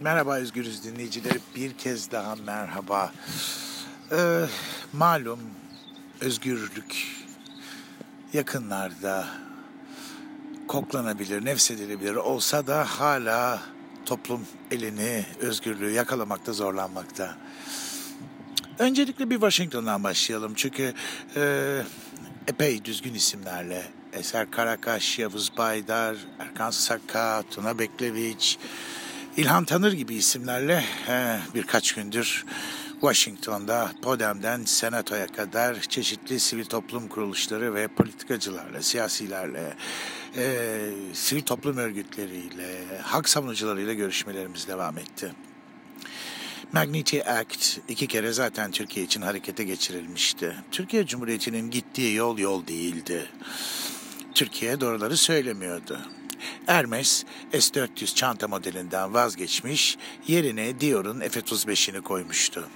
Merhaba Özgürüz dinleyicileri. Bir kez daha merhaba. Ee, malum özgürlük yakınlarda koklanabilir, nefsedilebilir olsa da hala toplum elini, özgürlüğü yakalamakta zorlanmakta. Öncelikle bir Washington'dan başlayalım çünkü e, epey düzgün isimlerle Eser Karakaş, Yavuz Baydar, Erkan Sakka, Tuna Bekleviç, İlhan Tanır gibi isimlerle birkaç gündür Washington'da Podem'den Senato'ya kadar çeşitli sivil toplum kuruluşları ve politikacılarla, siyasilerle, e, sivil toplum örgütleriyle, hak savunucularıyla görüşmelerimiz devam etti. Magnitsky Act iki kere zaten Türkiye için harekete geçirilmişti. Türkiye Cumhuriyeti'nin gittiği yol yol değildi. Türkiye doğruları söylemiyordu. Hermes S-400 çanta modelinden vazgeçmiş, yerine Dior'un F-35'ini koymuştu.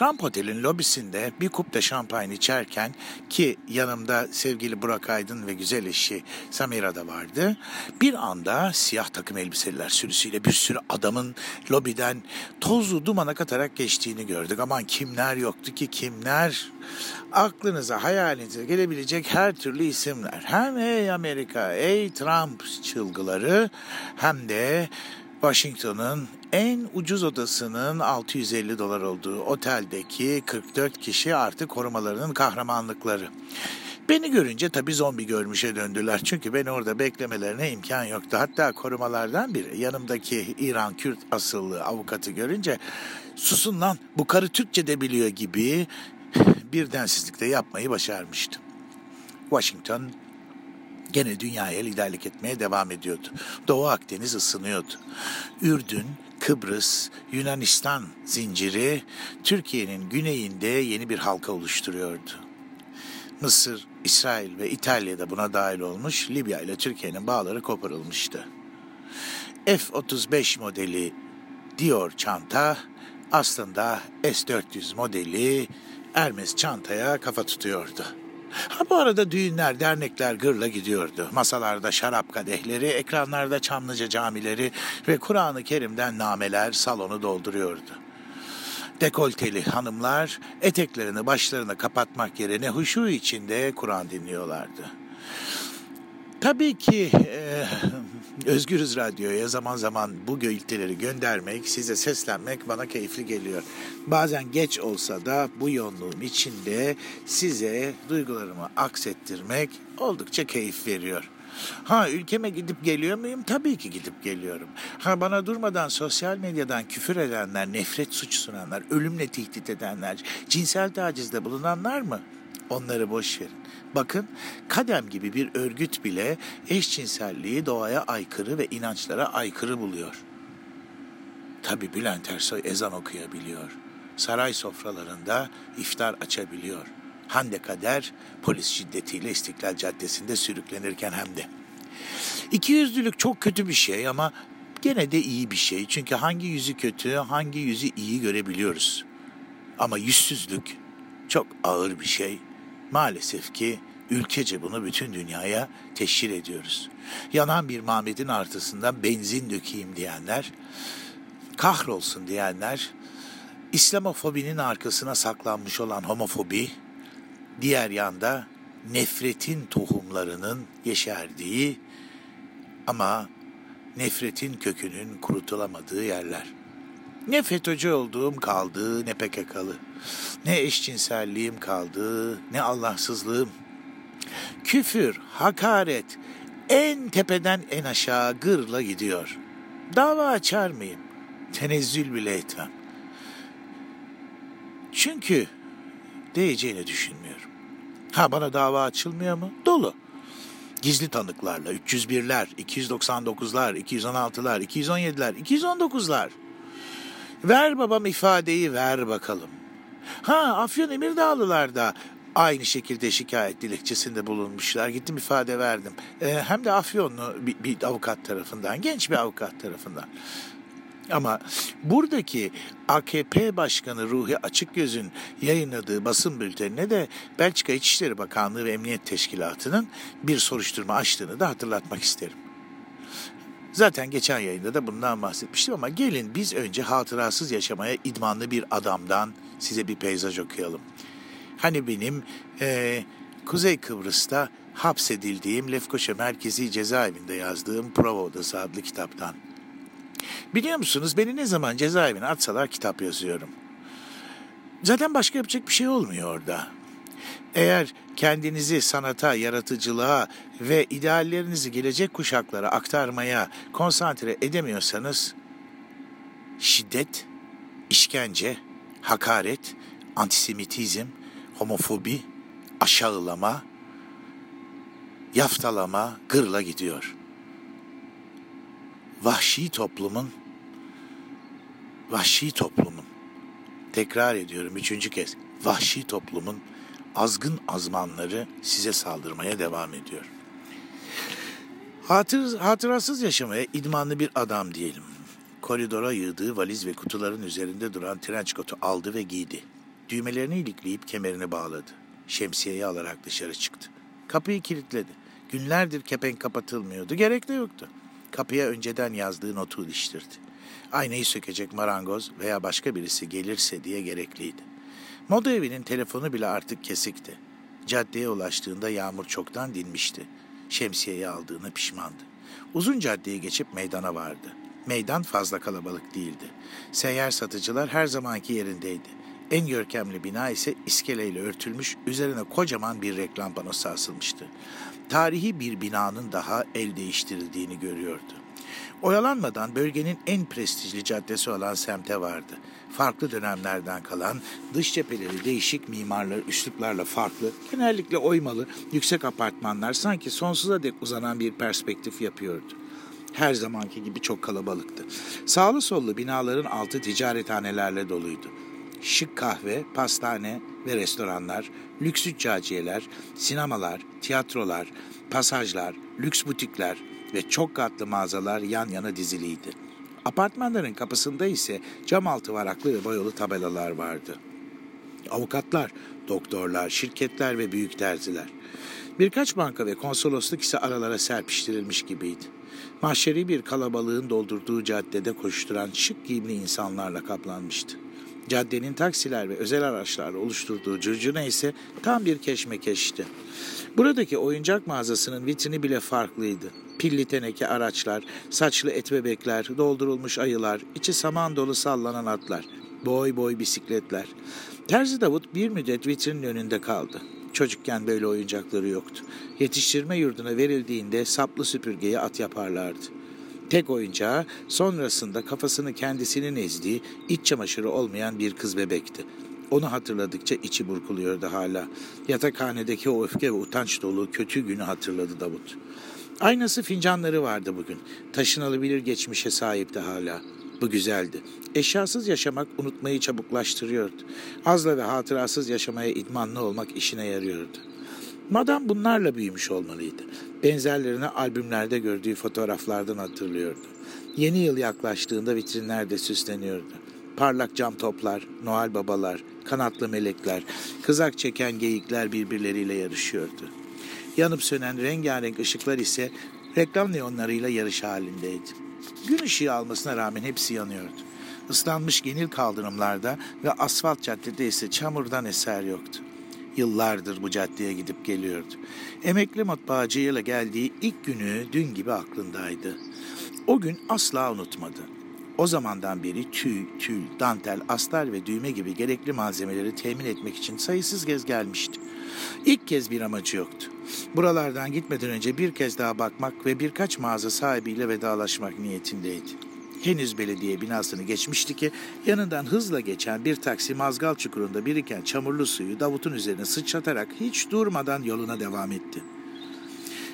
Trump Otel'in lobisinde bir kupta şampanya içerken ki yanımda sevgili Burak Aydın ve güzel eşi Samira da vardı. Bir anda siyah takım elbiseliler sürüsüyle bir sürü adamın lobiden tozlu dumana katarak geçtiğini gördük. Aman kimler yoktu ki kimler? Aklınıza hayalinize gelebilecek her türlü isimler. Hem ey Amerika, ey Trump çılgıları hem de Washington'ın en ucuz odasının 650 dolar olduğu oteldeki 44 kişi artık korumalarının kahramanlıkları. Beni görünce tabii zombi görmüşe döndüler. Çünkü beni orada beklemelerine imkan yoktu. Hatta korumalardan biri yanımdaki İran Kürt asıllı avukatı görünce susun lan bu karı Türkçe de biliyor gibi bir densizlikte yapmayı başarmıştı. Washington gene dünyaya liderlik etmeye devam ediyordu. Doğu Akdeniz ısınıyordu. Ürdün, Kıbrıs, Yunanistan zinciri Türkiye'nin güneyinde yeni bir halka oluşturuyordu. Mısır, İsrail ve İtalya da buna dahil olmuş, Libya ile Türkiye'nin bağları koparılmıştı. F-35 modeli Dior çanta aslında S-400 modeli Hermes çantaya kafa tutuyordu. Ha bu arada düğünler, dernekler gırla gidiyordu. Masalarda şarap kadehleri, ekranlarda Çamlıca camileri ve Kur'an-ı Kerim'den nameler salonu dolduruyordu. Dekolteli hanımlar eteklerini başlarına kapatmak yerine huşu içinde Kur'an dinliyorlardı. Tabii ki e, Özgürüz Radyo'ya zaman zaman bu göyülteleri göndermek, size seslenmek bana keyifli geliyor. Bazen geç olsa da bu yoğunluğun içinde size duygularımı aksettirmek oldukça keyif veriyor. Ha ülkeme gidip geliyor muyum? Tabii ki gidip geliyorum. Ha bana durmadan sosyal medyadan küfür edenler, nefret suç sunanlar, ölümle tehdit edenler, cinsel tacizde bulunanlar mı? Onları boş verin. Bakın Kadem gibi bir örgüt bile eşcinselliği doğaya aykırı ve inançlara aykırı buluyor. Tabi Bülent Ersoy ezan okuyabiliyor. Saray sofralarında iftar açabiliyor. Hande Kader polis şiddetiyle İstiklal Caddesi'nde sürüklenirken hem de. İkiyüzlülük çok kötü bir şey ama gene de iyi bir şey. Çünkü hangi yüzü kötü, hangi yüzü iyi görebiliyoruz. Ama yüzsüzlük çok ağır bir şey Maalesef ki ülkece bunu bütün dünyaya teşhir ediyoruz. Yanan bir Mahmet'in artısından benzin dökeyim diyenler, kahrolsun diyenler, İslamofobinin arkasına saklanmış olan homofobi, diğer yanda nefretin tohumlarının yeşerdiği ama nefretin kökünün kurutulamadığı yerler. Ne FETÖ'cü olduğum kaldı ne PKK'lı. Ne eşcinselliğim kaldı ne Allahsızlığım. Küfür, hakaret en tepeden en aşağı gırla gidiyor. Dava açar mıyım? Tenezzül bile etmem. Çünkü değeceğini düşünmüyorum. Ha bana dava açılmıyor mu? Dolu. Gizli tanıklarla 301'ler, 299'lar, 216'lar, 217'ler, 219'lar. Ver babam ifadeyi ver bakalım. Ha Afyon Emirdağlılar da aynı şekilde şikayet dilekçesinde bulunmuşlar. Gittim ifade verdim. Ee, hem de Afyonlu bir, bir avukat tarafından, genç bir avukat tarafından. Ama buradaki AKP Başkanı Ruhi Açıkgöz'ün yayınladığı basın bültenine de Belçika İçişleri Bakanlığı ve Emniyet Teşkilatı'nın bir soruşturma açtığını da hatırlatmak isterim. Zaten geçen yayında da bundan bahsetmiştim ama gelin biz önce hatırasız yaşamaya idmanlı bir adamdan size bir peyzaj okuyalım. Hani benim e, Kuzey Kıbrıs'ta hapsedildiğim Lefkoşa Merkezi Cezaevinde yazdığım Prova Odası adlı kitaptan. Biliyor musunuz beni ne zaman cezaevine atsalar kitap yazıyorum. Zaten başka yapacak bir şey olmuyor orada. Eğer kendinizi sanata, yaratıcılığa ve ideallerinizi gelecek kuşaklara aktarmaya konsantre edemiyorsanız şiddet, işkence, hakaret, antisemitizm, homofobi, aşağılama, yaftalama gırla gidiyor. Vahşi toplumun, vahşi toplumun, tekrar ediyorum üçüncü kez, vahşi toplumun azgın azmanları size saldırmaya devam ediyor. Hatır, hatırasız yaşamaya idmanlı bir adam diyelim. Koridora yığdığı valiz ve kutuların üzerinde duran trenç kotu aldı ve giydi. Düğmelerini ilikleyip kemerini bağladı. Şemsiyeyi alarak dışarı çıktı. Kapıyı kilitledi. Günlerdir kepenk kapatılmıyordu. Gerek de yoktu. Kapıya önceden yazdığı notu iliştirdi. Aynayı sökecek marangoz veya başka birisi gelirse diye gerekliydi. Moda evinin telefonu bile artık kesikti. Caddeye ulaştığında yağmur çoktan dinmişti. Şemsiyeyi aldığını pişmandı. Uzun caddeyi geçip meydana vardı. Meydan fazla kalabalık değildi. Seyyar satıcılar her zamanki yerindeydi. En görkemli bina ise iskeleyle örtülmüş, üzerine kocaman bir reklam panosu asılmıştı. Tarihi bir binanın daha el değiştirildiğini görüyordu. Oyalanmadan bölgenin en prestijli caddesi olan semte vardı. Farklı dönemlerden kalan, dış cepheleri değişik mimarlar, üsluplarla farklı, genellikle oymalı, yüksek apartmanlar sanki sonsuza dek uzanan bir perspektif yapıyordu. Her zamanki gibi çok kalabalıktı. Sağlı sollu binaların altı ticarethanelerle doluydu. Şık kahve, pastane ve restoranlar, lüks züccaciyeler, sinemalar, tiyatrolar, pasajlar, lüks butikler, ve çok katlı mağazalar yan yana diziliydi. Apartmanların kapısında ise cam altı varaklı ve boyalı tabelalar vardı. Avukatlar, doktorlar, şirketler ve büyük terziler. Birkaç banka ve konsolosluk ise aralara serpiştirilmiş gibiydi. Mahşeri bir kalabalığın doldurduğu caddede koşturan şık giyimli insanlarla kaplanmıştı. Caddenin taksiler ve özel araçlarla oluşturduğu cırcına ise tam bir keşmekeşti. Buradaki oyuncak mağazasının vitrini bile farklıydı. Pilli teneke araçlar, saçlı et bebekler, doldurulmuş ayılar, içi saman dolu sallanan atlar, boy boy bisikletler. Terzi Davut bir müddet vitrinin önünde kaldı. Çocukken böyle oyuncakları yoktu. Yetiştirme yurduna verildiğinde saplı süpürgeye at yaparlardı. Tek oyuncağı sonrasında kafasını kendisinin ezdiği, iç çamaşırı olmayan bir kız bebekti. Onu hatırladıkça içi burkuluyordu hala. Yatakhanedeki o öfke ve utanç dolu kötü günü hatırladı Davut. Aynası fincanları vardı bugün. Taşınabilir geçmişe sahipti hala. Bu güzeldi. Eşyasız yaşamak unutmayı çabuklaştırıyordu. Azla ve hatırasız yaşamaya idmanlı olmak işine yarıyordu. Madam bunlarla büyümüş olmalıydı. Benzerlerini albümlerde gördüğü fotoğraflardan hatırlıyordu. Yeni yıl yaklaştığında vitrinlerde süsleniyordu. Parlak cam toplar, Noel babalar, kanatlı melekler, kızak çeken geyikler birbirleriyle yarışıyordu. Yanıp sönen rengarenk ışıklar ise reklam neonlarıyla yarış halindeydi. Gün ışığı almasına rağmen hepsi yanıyordu. Islanmış genil kaldırımlarda ve asfalt caddede ise çamurdan eser yoktu. Yıllardır bu caddeye gidip geliyordu. Emekli matbaacıyla geldiği ilk günü dün gibi aklındaydı. O gün asla unutmadı. O zamandan beri tüy, tül, dantel, astar ve düğme gibi gerekli malzemeleri temin etmek için sayısız kez gelmişti. İlk kez bir amacı yoktu. Buralardan gitmeden önce bir kez daha bakmak ve birkaç mağaza sahibiyle vedalaşmak niyetindeydi. Henüz belediye binasını geçmişti ki yanından hızla geçen bir taksi mazgal çukurunda biriken çamurlu suyu Davut'un üzerine sıçratarak hiç durmadan yoluna devam etti.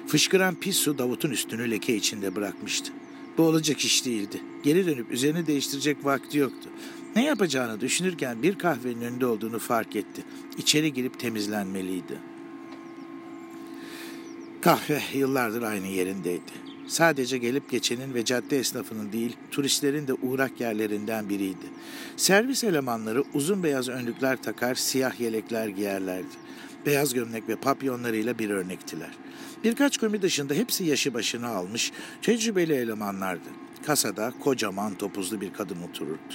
Fışkıran pis su Davut'un üstünü leke içinde bırakmıştı. Bu olacak iş değildi. Geri dönüp üzerini değiştirecek vakti yoktu. Ne yapacağını düşünürken bir kahvenin önünde olduğunu fark etti. İçeri girip temizlenmeliydi. Kahve yıllardır aynı yerindeydi. Sadece gelip geçenin ve cadde esnafının değil, turistlerin de uğrak yerlerinden biriydi. Servis elemanları uzun beyaz önlükler takar, siyah yelekler giyerlerdi. Beyaz gömlek ve papyonlarıyla bir örnektiler. Birkaç komi dışında hepsi yaşı başını almış, tecrübeli elemanlardı. Kasada kocaman topuzlu bir kadın otururdu.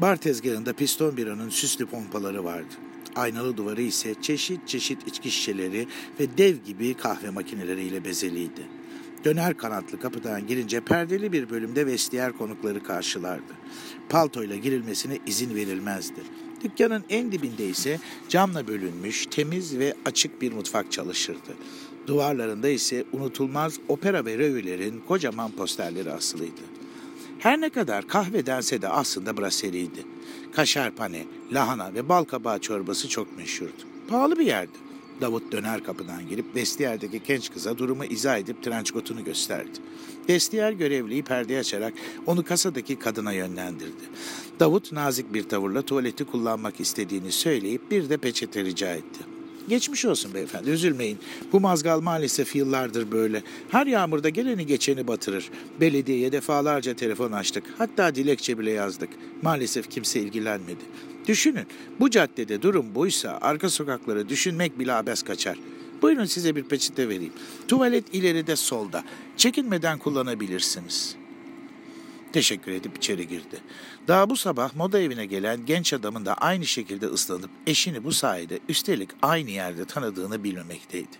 Bar tezgahında piston biranın süslü pompaları vardı. Aynalı duvarı ise çeşit çeşit içki şişeleri ve dev gibi kahve makineleriyle bezeliydi. Döner kanatlı kapıdan girince perdeli bir bölümde vestiyer konukları karşılardı. Paltoyla girilmesine izin verilmezdi. Dükkanın en dibinde ise camla bölünmüş, temiz ve açık bir mutfak çalışırdı. Duvarlarında ise unutulmaz opera ve revülerin kocaman posterleri asılıydı. Her ne kadar kahve dense de aslında braseriydi. Kaşarpane, lahana ve bal kabağı çorbası çok meşhurdu. Pahalı bir yerdi. Davut döner kapıdan girip vestiyerdeki genç kıza durumu izah edip trençkotunu gösterdi. Vestiyer görevliyi perdeye açarak onu kasadaki kadına yönlendirdi. Davut nazik bir tavırla tuvaleti kullanmak istediğini söyleyip bir de peçete rica etti. Geçmiş olsun beyefendi üzülmeyin. Bu mazgal maalesef yıllardır böyle. Her yağmurda geleni geçeni batırır. Belediyeye defalarca telefon açtık. Hatta dilekçe bile yazdık. Maalesef kimse ilgilenmedi. Düşünün bu caddede durum buysa arka sokakları düşünmek bile abes kaçar. Buyurun size bir peçete vereyim. Tuvalet ileride solda. Çekinmeden kullanabilirsiniz.'' Teşekkür edip içeri girdi. Daha bu sabah moda evine gelen genç adamın da aynı şekilde ıslanıp eşini bu sayede üstelik aynı yerde tanıdığını bilmemekteydi.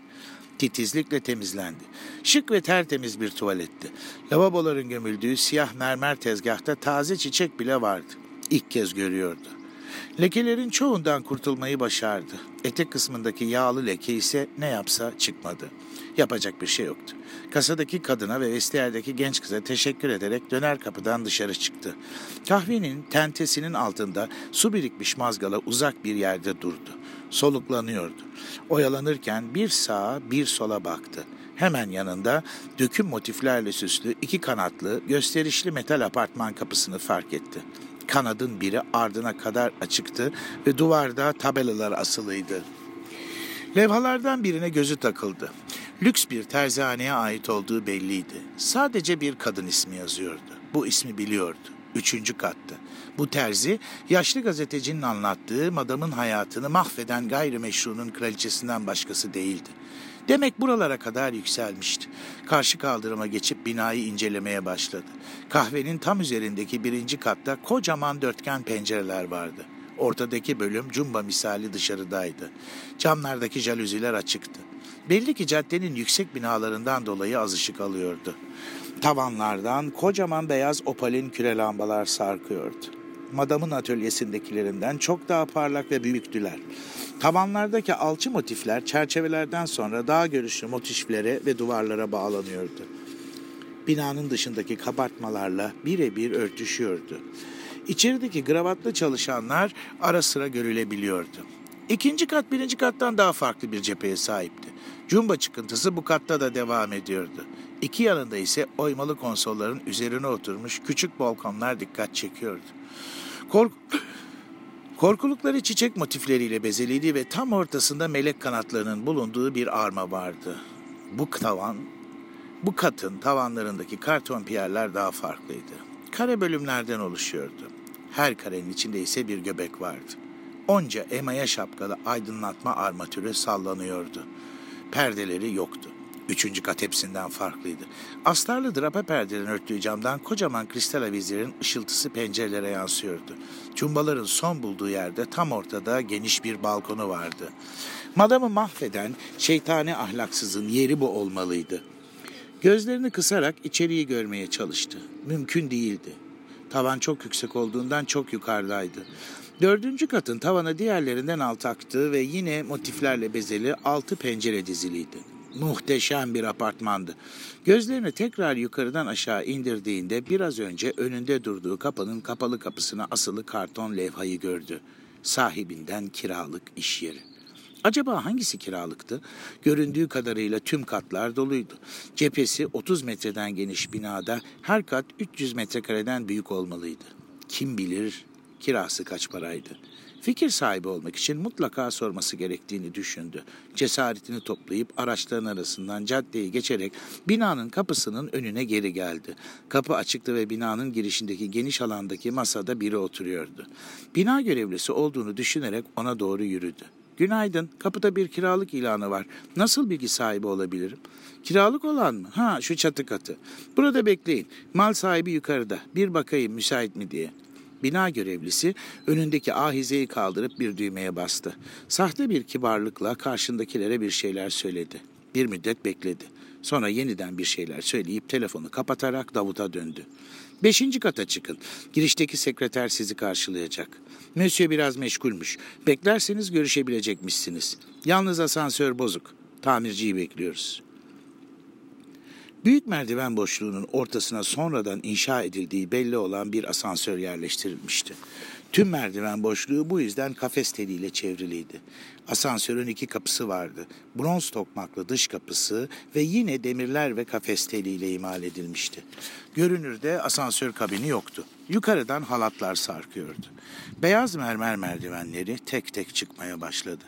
Titizlikle temizlendi. Şık ve tertemiz bir tuvaletti. Lavaboların gömüldüğü siyah mermer tezgahta taze çiçek bile vardı. İlk kez görüyordu. Lekelerin çoğundan kurtulmayı başardı. Etek kısmındaki yağlı leke ise ne yapsa çıkmadı. Yapacak bir şey yoktu. Kasadaki kadına ve vestiyerdeki genç kıza teşekkür ederek döner kapıdan dışarı çıktı. Kahvenin tentesinin altında su birikmiş mazgala uzak bir yerde durdu. Soluklanıyordu. Oyalanırken bir sağa bir sola baktı. Hemen yanında döküm motiflerle süslü iki kanatlı gösterişli metal apartman kapısını fark etti. Kanadın biri ardına kadar açıktı ve duvarda tabelalar asılıydı. Levhalardan birine gözü takıldı. Lüks bir terzihaneye ait olduğu belliydi. Sadece bir kadın ismi yazıyordu. Bu ismi biliyordu. Üçüncü kattı. Bu terzi yaşlı gazetecinin anlattığı madamın hayatını mahveden gayrimeşrunun kraliçesinden başkası değildi. Demek buralara kadar yükselmişti. Karşı kaldırıma geçip binayı incelemeye başladı. Kahvenin tam üzerindeki birinci katta kocaman dörtgen pencereler vardı. Ortadaki bölüm cumba misali dışarıdaydı. Camlardaki jalüziler açıktı. Belli ki caddenin yüksek binalarından dolayı az ışık alıyordu. Tavanlardan kocaman beyaz opalin küre lambalar sarkıyordu. Madamın atölyesindekilerinden çok daha parlak ve büyüktüler. Tavanlardaki alçı motifler çerçevelerden sonra daha görüşlü motiflere ve duvarlara bağlanıyordu. Binanın dışındaki kabartmalarla birebir örtüşüyordu. İçerideki gravatlı çalışanlar ara sıra görülebiliyordu. İkinci kat birinci kattan daha farklı bir cepheye sahipti. Cumba çıkıntısı bu katta da devam ediyordu. İki yanında ise oymalı konsolların üzerine oturmuş küçük balkonlar dikkat çekiyordu. Kork Korkulukları çiçek motifleriyle bezeliydi ve tam ortasında melek kanatlarının bulunduğu bir arma vardı. Bu tavan, bu katın tavanlarındaki karton piyerler daha farklıydı. Kare bölümlerden oluşuyordu. Her karenin içinde ise bir göbek vardı. Onca emaya şapkalı aydınlatma armatürü sallanıyordu. Perdeleri yoktu. Üçüncü kat hepsinden farklıydı. Astarlı drapa perdelerin örttüğü camdan kocaman kristal avizlerin ışıltısı pencerelere yansıyordu. Cumbaların son bulduğu yerde tam ortada geniş bir balkonu vardı. Madamı mahveden şeytani ahlaksızın yeri bu olmalıydı. Gözlerini kısarak içeriği görmeye çalıştı. Mümkün değildi. Tavan çok yüksek olduğundan çok yukarıdaydı. Dördüncü katın tavanı diğerlerinden alt aktı ve yine motiflerle bezeli altı pencere diziliydi. Muhteşem bir apartmandı. Gözlerini tekrar yukarıdan aşağı indirdiğinde biraz önce önünde durduğu kapının kapalı kapısına asılı karton levhayı gördü. Sahibinden kiralık iş yeri. Acaba hangisi kiralıktı? Göründüğü kadarıyla tüm katlar doluydu. Cephesi 30 metreden geniş binada her kat 300 metrekareden büyük olmalıydı. Kim bilir kirası kaç paraydı? Fikir sahibi olmak için mutlaka sorması gerektiğini düşündü. Cesaretini toplayıp araçların arasından caddeyi geçerek binanın kapısının önüne geri geldi. Kapı açıktı ve binanın girişindeki geniş alandaki masada biri oturuyordu. Bina görevlisi olduğunu düşünerek ona doğru yürüdü. Günaydın. Kapıda bir kiralık ilanı var. Nasıl bilgi sahibi olabilirim? Kiralık olan mı? Ha şu çatı katı. Burada bekleyin. Mal sahibi yukarıda. Bir bakayım müsait mi diye. Bina görevlisi önündeki ahizeyi kaldırıp bir düğmeye bastı. Sahte bir kibarlıkla karşındakilere bir şeyler söyledi. Bir müddet bekledi. Sonra yeniden bir şeyler söyleyip telefonu kapatarak Davut'a döndü. Beşinci kata çıkın. Girişteki sekreter sizi karşılayacak. Monsieur biraz meşgulmüş. Beklerseniz görüşebilecekmişsiniz. Yalnız asansör bozuk. Tamirciyi bekliyoruz. Büyük merdiven boşluğunun ortasına sonradan inşa edildiği belli olan bir asansör yerleştirilmişti. Tüm merdiven boşluğu bu yüzden kafes teliyle çevriliydi. Asansörün iki kapısı vardı. Bronz tokmaklı dış kapısı ve yine demirler ve kafes teliyle imal edilmişti. Görünürde asansör kabini yoktu. Yukarıdan halatlar sarkıyordu. Beyaz mermer merdivenleri tek tek çıkmaya başladı.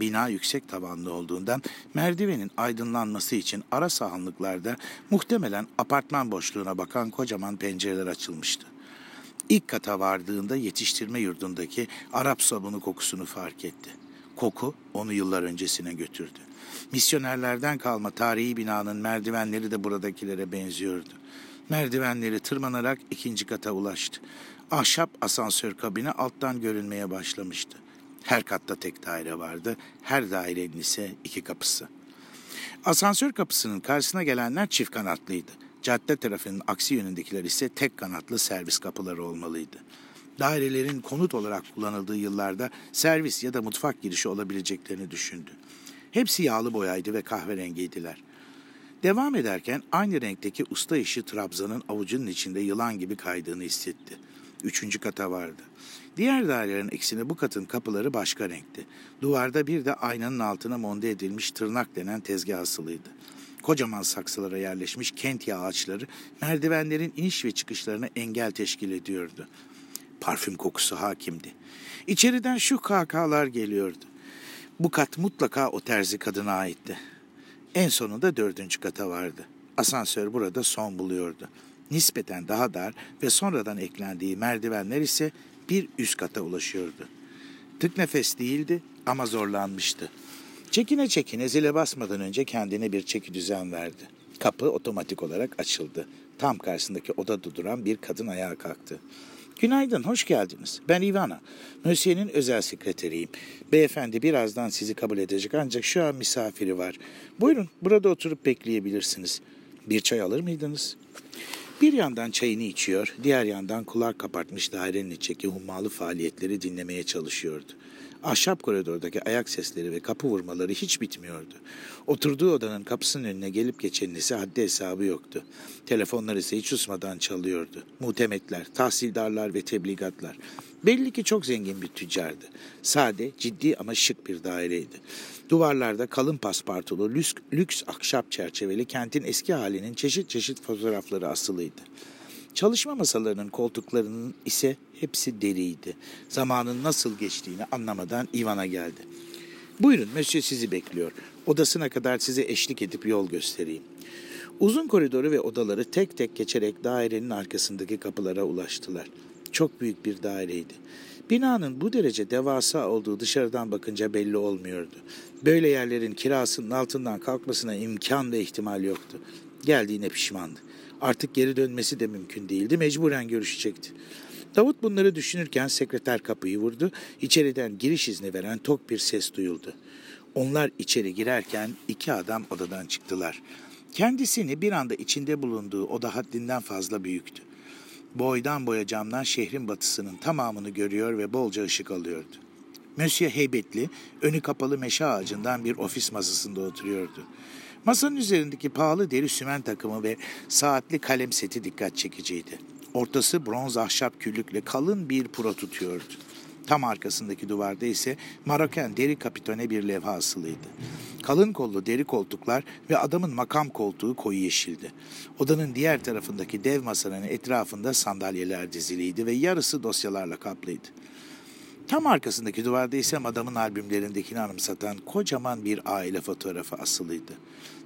Bina yüksek tavanlı olduğundan merdivenin aydınlanması için ara sahanlıklarda muhtemelen apartman boşluğuna bakan kocaman pencereler açılmıştı. İlk kata vardığında yetiştirme yurdundaki Arap sabunu kokusunu fark etti. Koku onu yıllar öncesine götürdü. Misyonerlerden kalma tarihi binanın merdivenleri de buradakilere benziyordu. Merdivenleri tırmanarak ikinci kata ulaştı. Ahşap asansör kabini alttan görünmeye başlamıştı. Her katta tek daire vardı, her dairenin ise iki kapısı. Asansör kapısının karşısına gelenler çift kanatlıydı. Cadde tarafının aksi yönündekiler ise tek kanatlı servis kapıları olmalıydı. Dairelerin konut olarak kullanıldığı yıllarda servis ya da mutfak girişi olabileceklerini düşündü. Hepsi yağlı boyaydı ve kahverengiydiler. Devam ederken aynı renkteki usta işi trabzanın avucunun içinde yılan gibi kaydığını hissetti. Üçüncü kata vardı. Diğer dairelerin eksine bu katın kapıları başka renkti. Duvarda bir de aynanın altına monte edilmiş tırnak denen tezgah asılıydı. Kocaman saksılara yerleşmiş kent ağaçları merdivenlerin iniş ve çıkışlarına engel teşkil ediyordu. Parfüm kokusu hakimdi. İçeriden şu kahkahalar geliyordu. Bu kat mutlaka o terzi kadına aitti. En sonunda dördüncü kata vardı. Asansör burada son buluyordu. Nispeten daha dar ve sonradan eklendiği merdivenler ise bir üst kata ulaşıyordu. Tık nefes değildi ama zorlanmıştı. Çekine çekine zile basmadan önce kendine bir çeki düzen verdi. Kapı otomatik olarak açıldı. Tam karşısındaki odada duran bir kadın ayağa kalktı. Günaydın, hoş geldiniz. Ben Ivana. Mösyö'nün özel sekreteriyim. Beyefendi birazdan sizi kabul edecek ancak şu an misafiri var. Buyurun, burada oturup bekleyebilirsiniz. Bir çay alır mıydınız? Bir yandan çayını içiyor, diğer yandan kulak kapartmış dairenin içindeki hummalı faaliyetleri dinlemeye çalışıyordu. Ahşap koridordaki ayak sesleri ve kapı vurmaları hiç bitmiyordu. Oturduğu odanın kapısının önüne gelip geçenin ise haddi hesabı yoktu. Telefonlar ise hiç susmadan çalıyordu. Muhtemetler, tahsildarlar ve tebligatlar. Belli ki çok zengin bir tüccardı. Sade, ciddi ama şık bir daireydi. Duvarlarda kalın paspartulu, lüks, lüks ahşap çerçeveli kentin eski halinin çeşit çeşit fotoğrafları asılıydı. Çalışma masalarının koltuklarının ise hepsi deriydi. Zamanın nasıl geçtiğini anlamadan Ivan'a geldi. Buyurun, Monsieur sizi bekliyor. Odasına kadar size eşlik edip yol göstereyim. Uzun koridoru ve odaları tek tek geçerek dairenin arkasındaki kapılara ulaştılar. Çok büyük bir daireydi. Binanın bu derece devasa olduğu dışarıdan bakınca belli olmuyordu. Böyle yerlerin kirasının altından kalkmasına imkan ve ihtimal yoktu. Geldiğine pişmandı. Artık geri dönmesi de mümkün değildi. Mecburen görüşecekti. Davut bunları düşünürken sekreter kapıyı vurdu. İçeriden giriş izni veren tok bir ses duyuldu. Onlar içeri girerken iki adam odadan çıktılar. Kendisini bir anda içinde bulunduğu oda haddinden fazla büyüktü. Boydan boya camdan şehrin batısının tamamını görüyor ve bolca ışık alıyordu. Monsieur heybetli, önü kapalı meşe ağacından bir ofis masasında oturuyordu. Masanın üzerindeki pahalı deri sümen takımı ve saatli kalem seti dikkat çekiciydi. Ortası bronz ahşap küllükle kalın bir puro tutuyordu. Tam arkasındaki duvarda ise Maroken deri kapitone bir levha asılıydı. Kalın kollu deri koltuklar ve adamın makam koltuğu koyu yeşildi. Odanın diğer tarafındaki dev masanın etrafında sandalyeler diziliydi ve yarısı dosyalarla kaplıydı. Tam arkasındaki duvarda ise adamın albümlerindekini anımsatan kocaman bir aile fotoğrafı asılıydı.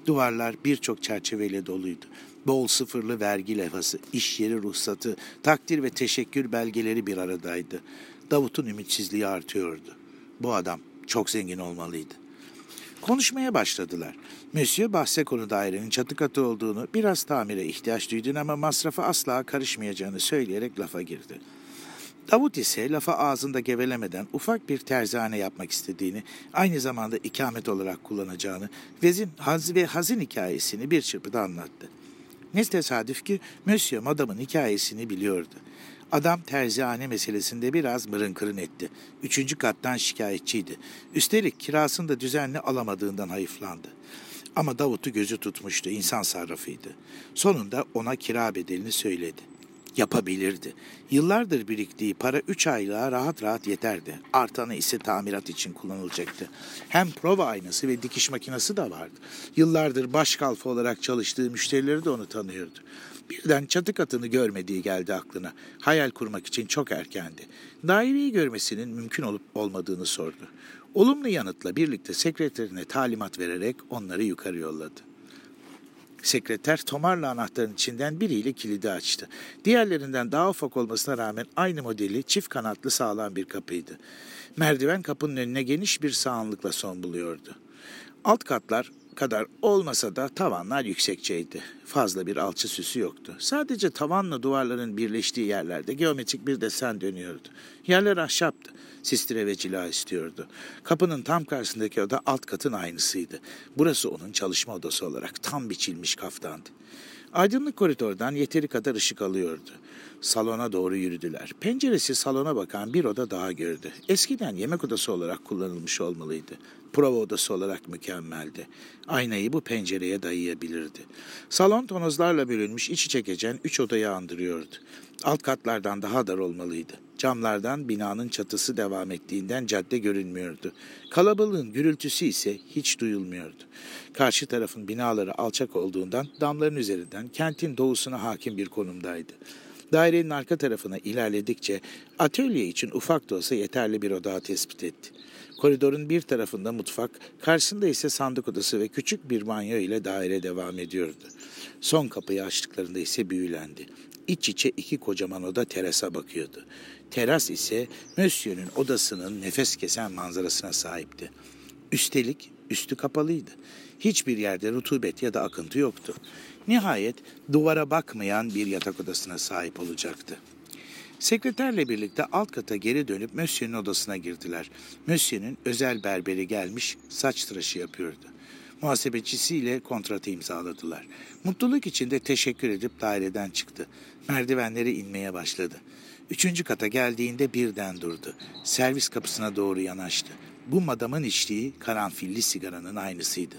Duvarlar birçok çerçeveyle doluydu. Bol sıfırlı vergi levhası, iş yeri ruhsatı, takdir ve teşekkür belgeleri bir aradaydı. Davut'un ümitsizliği artıyordu. Bu adam çok zengin olmalıydı. Konuşmaya başladılar. Monsieur bahse konu dairenin çatı katı olduğunu, biraz tamire ihtiyaç duyduğunu ama masrafa asla karışmayacağını söyleyerek lafa girdi. Davut ise lafa ağzında gevelemeden ufak bir terzane yapmak istediğini, aynı zamanda ikamet olarak kullanacağını, vezin, haz ve hazin hikayesini bir çırpıda anlattı. Ne tesadüf ki Monsieur Madam'ın hikayesini biliyordu. Adam terzihane meselesinde biraz mırın kırın etti. Üçüncü kattan şikayetçiydi. Üstelik kirasını da düzenli alamadığından hayıflandı. Ama Davut'u gözü tutmuştu, insan sarrafıydı. Sonunda ona kira bedelini söyledi. Yapabilirdi. Yıllardır biriktiği para üç aylığa rahat rahat yeterdi. Artanı ise tamirat için kullanılacaktı. Hem prova aynası ve dikiş makinesi de vardı. Yıllardır baş kalfa olarak çalıştığı müşterileri de onu tanıyordu. Birden çatı katını görmediği geldi aklına. Hayal kurmak için çok erkendi. Daireyi görmesinin mümkün olup olmadığını sordu. Olumlu yanıtla birlikte sekreterine talimat vererek onları yukarı yolladı. Sekreter tomarla anahtarın içinden biriyle kilidi açtı. Diğerlerinden daha ufak olmasına rağmen aynı modeli çift kanatlı sağlam bir kapıydı. Merdiven kapının önüne geniş bir sağanlıkla son buluyordu. Alt katlar kadar olmasa da tavanlar yüksekçeydi. Fazla bir alçı süsü yoktu. Sadece tavanla duvarların birleştiği yerlerde geometrik bir desen dönüyordu. Yerler ahşaptı. Sistire ve cila istiyordu. Kapının tam karşısındaki oda alt katın aynısıydı. Burası onun çalışma odası olarak tam biçilmiş kaftandı. Aydınlık koridordan yeteri kadar ışık alıyordu. Salona doğru yürüdüler. Penceresi salona bakan bir oda daha gördü. Eskiden yemek odası olarak kullanılmış olmalıydı. Prova odası olarak mükemmeldi. Aynayı bu pencereye dayayabilirdi. Salon tonozlarla bölünmüş iç içe geçen üç odayı andırıyordu. Alt katlardan daha dar olmalıydı. Camlardan binanın çatısı devam ettiğinden cadde görünmüyordu. Kalabalığın gürültüsü ise hiç duyulmuyordu. Karşı tarafın binaları alçak olduğundan damların üzerinden kentin doğusuna hakim bir konumdaydı. Dairenin arka tarafına ilerledikçe atölye için ufak da olsa yeterli bir oda tespit etti. Koridorun bir tarafında mutfak, karşısında ise sandık odası ve küçük bir banyo ile daire devam ediyordu. Son kapıyı açtıklarında ise büyülendi. İç içe iki kocaman oda terasa bakıyordu. Teras ise Monsieur'ün odasının nefes kesen manzarasına sahipti. Üstelik üstü kapalıydı. Hiçbir yerde rutubet ya da akıntı yoktu. Nihayet duvara bakmayan bir yatak odasına sahip olacaktı. Sekreterle birlikte alt kata geri dönüp Monsieur'ün odasına girdiler. Monsieur'ün özel berberi gelmiş saç tıraşı yapıyordu. Muhasebecisiyle kontratı imzaladılar. Mutluluk içinde teşekkür edip daireden çıktı. Merdivenleri inmeye başladı. Üçüncü kata geldiğinde birden durdu. Servis kapısına doğru yanaştı. Bu madamın içtiği karanfilli sigaranın aynısıydı.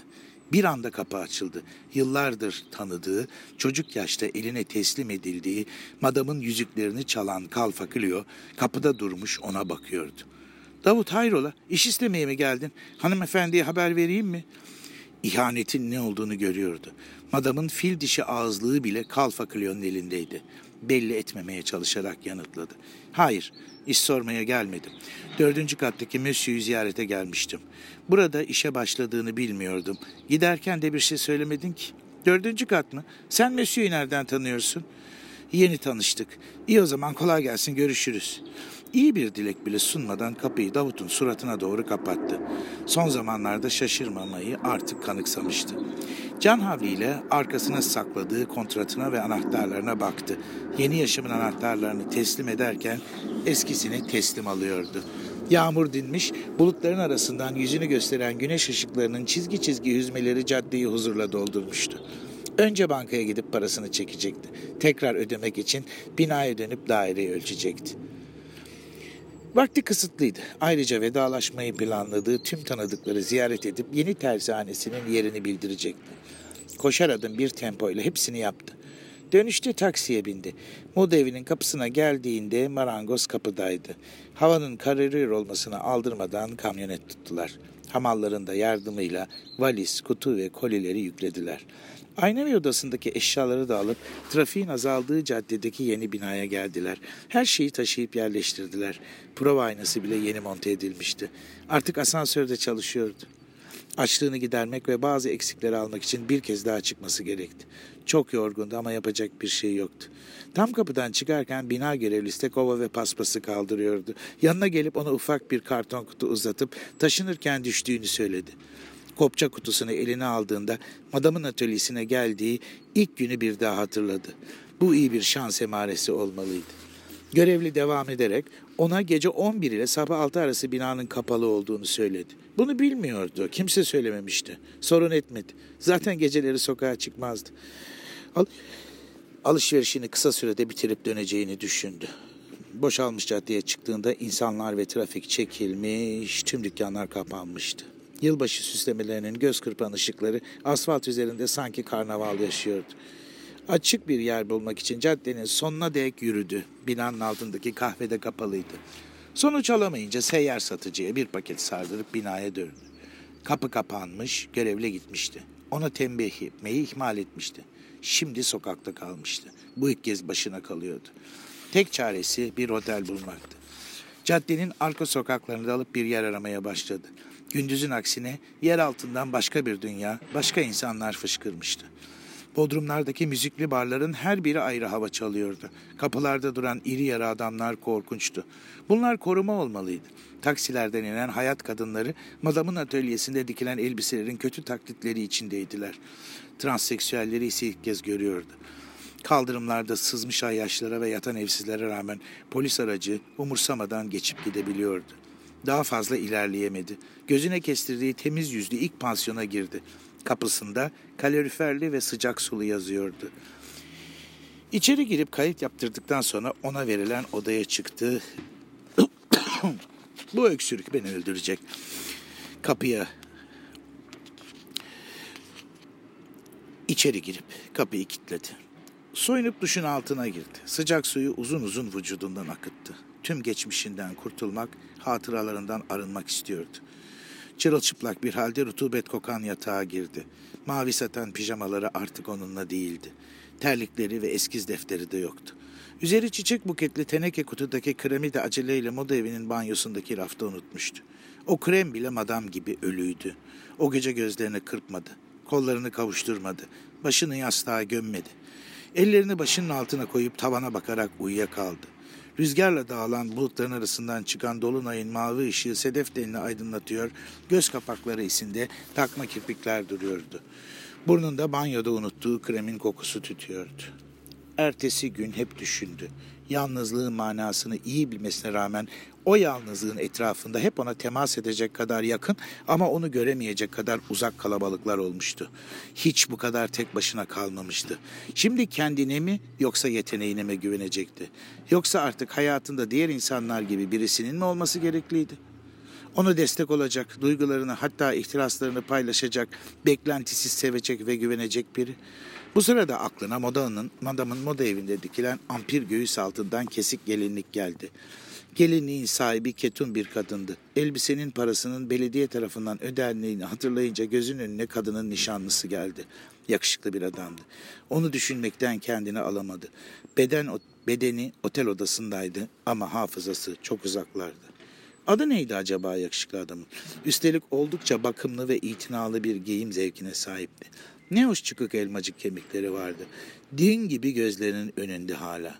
Bir anda kapı açıldı. Yıllardır tanıdığı, çocuk yaşta eline teslim edildiği madamın yüzüklerini çalan Kalfa Clio kapıda durmuş ona bakıyordu. Davut hayrola iş istemeye mi geldin? Hanımefendiye haber vereyim mi? İhanetin ne olduğunu görüyordu. Madamın fil dişi ağızlığı bile Kalfa Clio'nun elindeydi. Belli etmemeye çalışarak yanıtladı. Hayır, iş sormaya gelmedim. Dördüncü kattaki Monsieur'ü ziyarete gelmiştim. Burada işe başladığını bilmiyordum. Giderken de bir şey söylemedin ki. Dördüncü kat mı? Sen Monsieur'ü nereden tanıyorsun? Yeni tanıştık. İyi o zaman kolay gelsin görüşürüz. İyi bir dilek bile sunmadan kapıyı Davut'un suratına doğru kapattı. Son zamanlarda şaşırmamayı artık kanıksamıştı. Can havliyle arkasına sakladığı kontratına ve anahtarlarına baktı. Yeni yaşamın anahtarlarını teslim ederken eskisini teslim alıyordu. Yağmur dinmiş, bulutların arasından yüzünü gösteren güneş ışıklarının çizgi çizgi hüzmeleri caddeyi huzurla doldurmuştu. Önce bankaya gidip parasını çekecekti. Tekrar ödemek için binaya dönüp daireyi ölçecekti. Vakti kısıtlıydı. Ayrıca vedalaşmayı planladığı tüm tanıdıkları ziyaret edip yeni terzihanesinin yerini bildirecekti. Koşar adım bir tempoyla hepsini yaptı. Dönüşte taksiye bindi. Moda evinin kapısına geldiğinde marangoz kapıdaydı. Havanın kararıyor olmasını aldırmadan kamyonet tuttular. Hamalların da yardımıyla valiz, kutu ve kolileri yüklediler. Aynavi odasındaki eşyaları da alıp trafiğin azaldığı caddedeki yeni binaya geldiler. Her şeyi taşıyıp yerleştirdiler. Prova aynası bile yeni monte edilmişti. Artık asansörde çalışıyordu. Açlığını gidermek ve bazı eksikleri almak için bir kez daha çıkması gerekti. Çok yorgundu ama yapacak bir şey yoktu. Tam kapıdan çıkarken bina görevlisi de kova ve paspası kaldırıyordu. Yanına gelip ona ufak bir karton kutu uzatıp taşınırken düştüğünü söyledi. Kopça kutusunu eline aldığında madamın atölyesine geldiği ilk günü bir daha hatırladı. Bu iyi bir şans emaresi olmalıydı. Görevli devam ederek ona gece 11 ile sabah 6 arası binanın kapalı olduğunu söyledi. Bunu bilmiyordu. Kimse söylememişti. Sorun etmedi. Zaten geceleri sokağa çıkmazdı. Al alışverişini kısa sürede bitirip döneceğini düşündü. Boşalmış caddeye çıktığında insanlar ve trafik çekilmiş, tüm dükkanlar kapanmıştı. Yılbaşı süslemelerinin göz kırpan ışıkları asfalt üzerinde sanki karnaval yaşıyordu. Açık bir yer bulmak için caddenin sonuna dek yürüdü. Binanın altındaki kahvede kapalıydı. Sonuç alamayınca seyyar satıcıya bir paket sardırıp binaya döndü. Kapı kapanmış, görevli gitmişti. Ona tembih etmeyi ihmal etmişti. Şimdi sokakta kalmıştı. Bu ilk kez başına kalıyordu. Tek çaresi bir otel bulmaktı. Caddenin arka sokaklarını alıp bir yer aramaya başladı. Gündüzün aksine yer altından başka bir dünya, başka insanlar fışkırmıştı. Bodrumlardaki müzikli barların her biri ayrı hava çalıyordu. Kapılarda duran iri yarı adamlar korkunçtu. Bunlar koruma olmalıydı. Taksilerden inen hayat kadınları madamın atölyesinde dikilen elbiselerin kötü taklitleri içindeydiler. Transseksüelleri ise ilk kez görüyordu. Kaldırımlarda sızmış ayyaşlara ve yatan evsizlere rağmen polis aracı umursamadan geçip gidebiliyordu. Daha fazla ilerleyemedi. Gözüne kestirdiği temiz yüzlü ilk pansiyona girdi. Kapısında kaloriferli ve sıcak sulu yazıyordu. İçeri girip kayıt yaptırdıktan sonra ona verilen odaya çıktı. Bu öksürük beni öldürecek. Kapıya içeri girip kapıyı kilitledi. Soyunup duşun altına girdi. Sıcak suyu uzun uzun vücudundan akıttı. Tüm geçmişinden kurtulmak, hatıralarından arınmak istiyordu. Çırılçıplak bir halde rutubet kokan yatağa girdi. Mavi satan pijamaları artık onunla değildi. Terlikleri ve eskiz defteri de yoktu. Üzeri çiçek buketli teneke kutudaki kremi de aceleyle moda evinin banyosundaki rafta unutmuştu. O krem bile madam gibi ölüydü. O gece gözlerini kırpmadı. Kollarını kavuşturmadı. Başını yastığa gömmedi. Ellerini başının altına koyup tavana bakarak uyuyakaldı. Rüzgarla dağılan bulutların arasından çıkan dolunayın mavi ışığı sedef denini aydınlatıyor, göz kapakları içinde takma kirpikler duruyordu. Burnunda banyoda unuttuğu kremin kokusu tütüyordu. Ertesi gün hep düşündü. Yalnızlığın manasını iyi bilmesine rağmen o yalnızlığın etrafında hep ona temas edecek kadar yakın ama onu göremeyecek kadar uzak kalabalıklar olmuştu. Hiç bu kadar tek başına kalmamıştı. Şimdi kendine mi yoksa yeteneğine mi güvenecekti? Yoksa artık hayatında diğer insanlar gibi birisinin mi olması gerekliydi? Onu destek olacak, duygularını hatta ihtiraslarını paylaşacak, beklentisiz sevecek ve güvenecek biri. Bu sırada aklına modanın, madamın moda evinde dikilen ampir göğüs altından kesik gelinlik geldi. Gelinliğin sahibi ketun bir kadındı. Elbisenin parasının belediye tarafından ödendiğini hatırlayınca gözün önüne kadının nişanlısı geldi. Yakışıklı bir adamdı. Onu düşünmekten kendini alamadı. Beden bedeni otel odasındaydı ama hafızası çok uzaklardı. Adı neydi acaba yakışıklı adamın? Üstelik oldukça bakımlı ve itinalı bir giyim zevkine sahipti. Ne hoş çıkık elmacık kemikleri vardı. Din gibi gözlerinin önünde hala.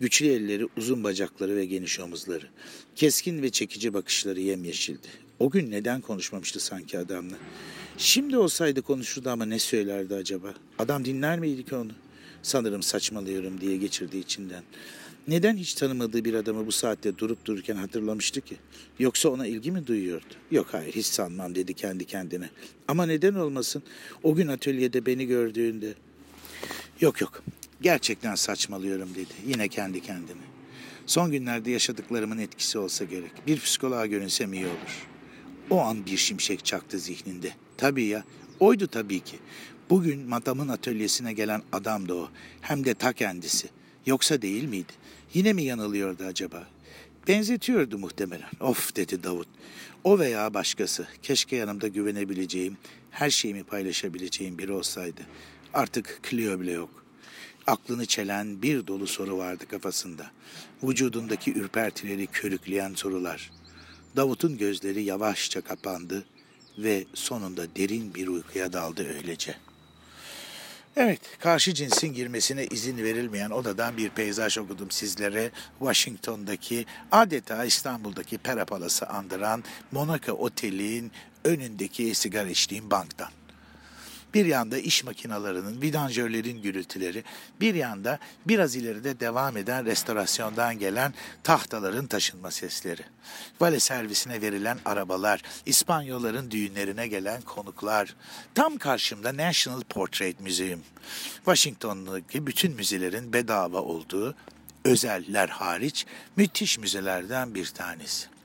Güçlü elleri, uzun bacakları ve geniş omuzları. Keskin ve çekici bakışları yemyeşildi. O gün neden konuşmamıştı sanki adamla? Şimdi olsaydı konuşurdu ama ne söylerdi acaba? Adam dinler miydi ki onu? Sanırım saçmalıyorum diye geçirdi içinden. Neden hiç tanımadığı bir adamı bu saatte durup dururken hatırlamıştı ki? Yoksa ona ilgi mi duyuyordu? Yok hayır hiç sanmam dedi kendi kendine. Ama neden olmasın? O gün atölyede beni gördüğünde... Yok yok gerçekten saçmalıyorum dedi yine kendi kendine. Son günlerde yaşadıklarımın etkisi olsa gerek. Bir psikoloğa görünsem iyi olur. O an bir şimşek çaktı zihninde. Tabii ya, oydu tabii ki. Bugün madamın atölyesine gelen adamdı o. Hem de ta kendisi. Yoksa değil miydi? Yine mi yanılıyordu acaba? Benzetiyordu muhtemelen. Of dedi Davut. O veya başkası. Keşke yanımda güvenebileceğim, her şeyimi paylaşabileceğim biri olsaydı. Artık Clio bile yok. Aklını çelen bir dolu soru vardı kafasında. Vücudundaki ürpertileri körükleyen sorular. Davut'un gözleri yavaşça kapandı. ve sonunda derin bir uykuya daldı öylece. Evet, karşı cinsin girmesine izin verilmeyen odadan bir peyzaj okudum sizlere. Washington'daki adeta İstanbul'daki Pera Palas'ı andıran Monaco Otel'in önündeki sigara içtiğim banktan. Bir yanda iş makinalarının, vidanjörlerin gürültüleri, bir yanda biraz ileride devam eden restorasyondan gelen tahtaların taşınma sesleri. Vale servisine verilen arabalar, İspanyolların düğünlerine gelen konuklar. Tam karşımda National Portrait Museum. Washington'daki bütün müzelerin bedava olduğu, özeller hariç müthiş müzelerden bir tanesi.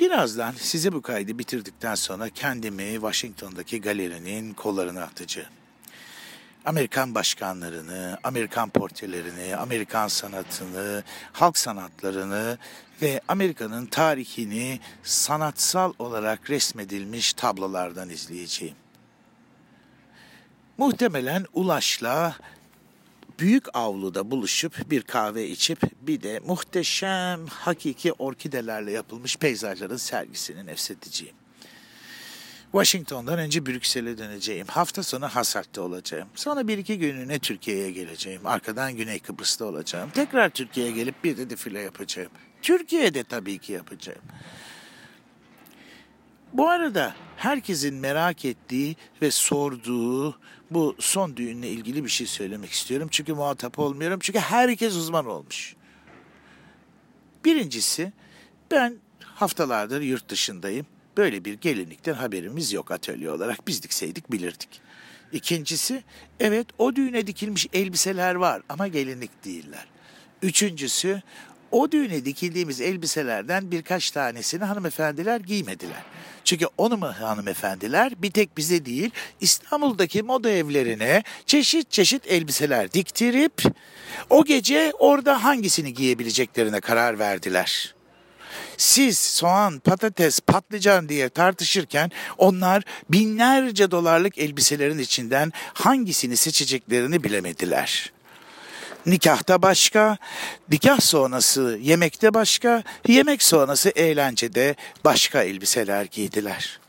Birazdan size bu kaydı bitirdikten sonra kendimi Washington'daki galerinin kollarına atacağım. Amerikan başkanlarını, Amerikan portrelerini, Amerikan sanatını, halk sanatlarını ve Amerika'nın tarihini sanatsal olarak resmedilmiş tablolardan izleyeceğim. Muhtemelen Ulaş'la büyük avluda buluşup bir kahve içip bir de muhteşem hakiki orkidelerle yapılmış peyzajların sergisini nefsedeceğim. Washington'dan önce Brüksel'e döneceğim. Hafta sonu Hasart'ta olacağım. Sonra bir iki gününe Türkiye'ye geleceğim. Arkadan Güney Kıbrıs'ta olacağım. Tekrar Türkiye'ye gelip bir de defile yapacağım. Türkiye'de tabii ki yapacağım. Bu arada herkesin merak ettiği ve sorduğu bu son düğünle ilgili bir şey söylemek istiyorum. Çünkü muhatap olmuyorum. Çünkü herkes uzman olmuş. Birincisi ben haftalardır yurt dışındayım. Böyle bir gelinlikten haberimiz yok atölye olarak. Biz dikseydik bilirdik. İkincisi evet o düğüne dikilmiş elbiseler var ama gelinlik değiller. Üçüncüsü o düğüne dikildiğimiz elbiselerden birkaç tanesini hanımefendiler giymediler. Çünkü onu mu hanımefendiler bir tek bize değil İstanbul'daki moda evlerine çeşit çeşit elbiseler diktirip o gece orada hangisini giyebileceklerine karar verdiler. Siz soğan, patates, patlıcan diye tartışırken onlar binlerce dolarlık elbiselerin içinden hangisini seçeceklerini bilemediler. Nikahta başka, nikah sonrası yemekte başka, yemek sonrası eğlencede başka elbiseler giydiler.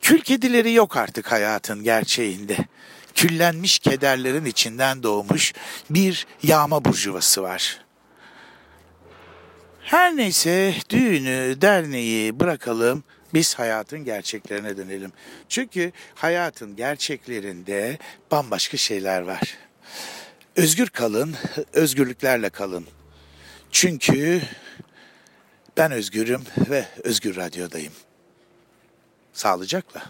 Kül kedileri yok artık hayatın gerçeğinde. Küllenmiş kederlerin içinden doğmuş bir yağma burjuvası var. Her neyse düğünü, derneği bırakalım. Biz hayatın gerçeklerine dönelim. Çünkü hayatın gerçeklerinde bambaşka şeyler var. Özgür kalın, özgürlüklerle kalın. Çünkü ben özgürüm ve Özgür Radyo'dayım. Sağlıcakla.